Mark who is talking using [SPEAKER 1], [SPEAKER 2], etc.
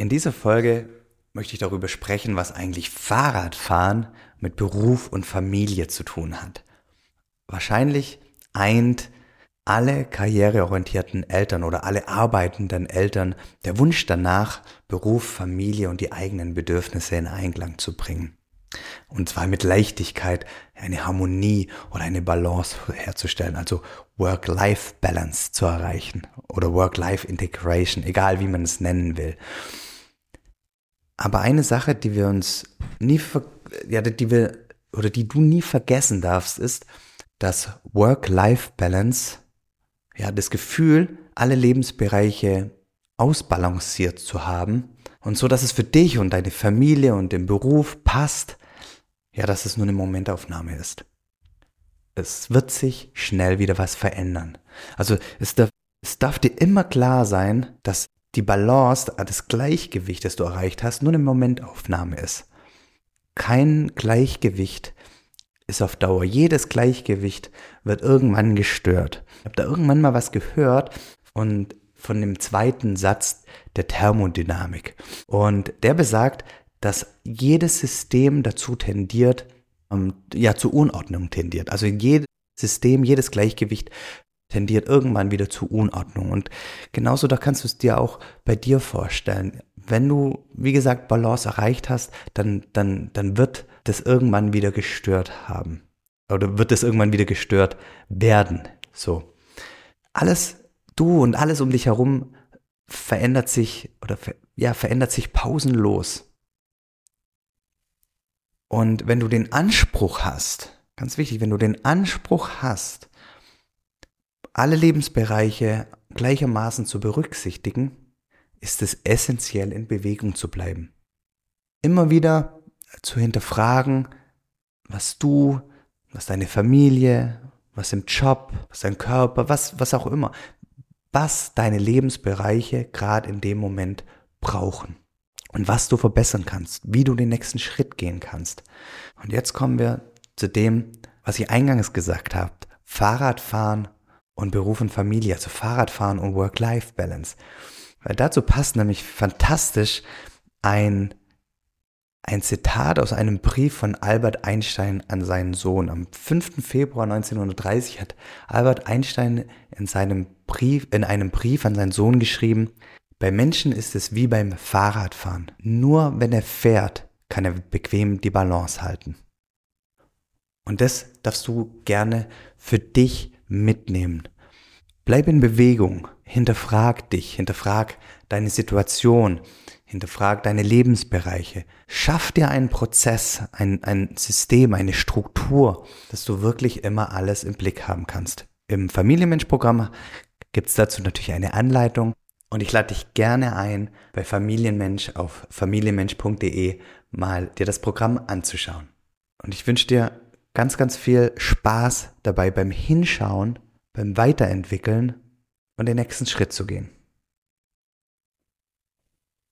[SPEAKER 1] In dieser Folge möchte ich darüber sprechen, was eigentlich Fahrradfahren mit Beruf und Familie zu tun hat. Wahrscheinlich eint alle karriereorientierten Eltern oder alle arbeitenden Eltern der Wunsch danach, Beruf, Familie und die eigenen Bedürfnisse in Einklang zu bringen. Und zwar mit Leichtigkeit eine Harmonie oder eine Balance herzustellen, also Work-Life-Balance zu erreichen oder Work-Life-Integration, egal wie man es nennen will. Aber eine Sache, die wir uns nie, ja, die wir, oder die du nie vergessen darfst, ist, dass Work-Life-Balance, ja, das Gefühl, alle Lebensbereiche ausbalanciert zu haben und so, dass es für dich und deine Familie und den Beruf passt, ja, dass es nur eine Momentaufnahme ist. Es wird sich schnell wieder was verändern. Also es darf, es darf dir immer klar sein, dass die Balance, das Gleichgewicht, das du erreicht hast, nur eine Momentaufnahme ist. Kein Gleichgewicht ist auf Dauer. Jedes Gleichgewicht wird irgendwann gestört. Ich habe da irgendwann mal was gehört und von dem zweiten Satz der Thermodynamik. Und der besagt, dass jedes System dazu tendiert, ähm, ja, zur Unordnung tendiert. Also jedes System, jedes Gleichgewicht tendiert irgendwann wieder zu Unordnung. Und genauso da kannst du es dir auch bei dir vorstellen. Wenn du, wie gesagt, Balance erreicht hast, dann, dann, dann wird das irgendwann wieder gestört haben. Oder wird es irgendwann wieder gestört werden. So. Alles, du und alles um dich herum verändert sich oder ja, verändert sich pausenlos. Und wenn du den Anspruch hast, ganz wichtig, wenn du den Anspruch hast, alle Lebensbereiche gleichermaßen zu berücksichtigen, ist es essentiell, in Bewegung zu bleiben. Immer wieder zu hinterfragen, was du, was deine Familie, was im Job, was dein Körper, was, was auch immer, was deine Lebensbereiche gerade in dem Moment brauchen und was du verbessern kannst, wie du den nächsten Schritt gehen kannst. Und jetzt kommen wir zu dem, was ich eingangs gesagt habe. Fahrradfahren und Beruf und Familie, also Fahrradfahren und Work-Life-Balance. Weil dazu passt nämlich fantastisch ein, ein Zitat aus einem Brief von Albert Einstein an seinen Sohn. Am 5. Februar 1930 hat Albert Einstein in seinem Brief, in einem Brief an seinen Sohn geschrieben, bei Menschen ist es wie beim Fahrradfahren. Nur wenn er fährt, kann er bequem die Balance halten. Und das darfst du gerne für dich mitnehmen. Bleib in Bewegung, hinterfrag dich, hinterfrag deine Situation, hinterfrag deine Lebensbereiche. Schaff dir einen Prozess, ein, ein System, eine Struktur, dass du wirklich immer alles im Blick haben kannst. Im Familienmensch-Programm gibt es dazu natürlich eine Anleitung und ich lade dich gerne ein, bei Familienmensch auf familienmensch.de mal dir das Programm anzuschauen. Und ich wünsche dir ganz, ganz viel Spaß dabei beim Hinschauen, beim Weiterentwickeln und den nächsten Schritt zu gehen.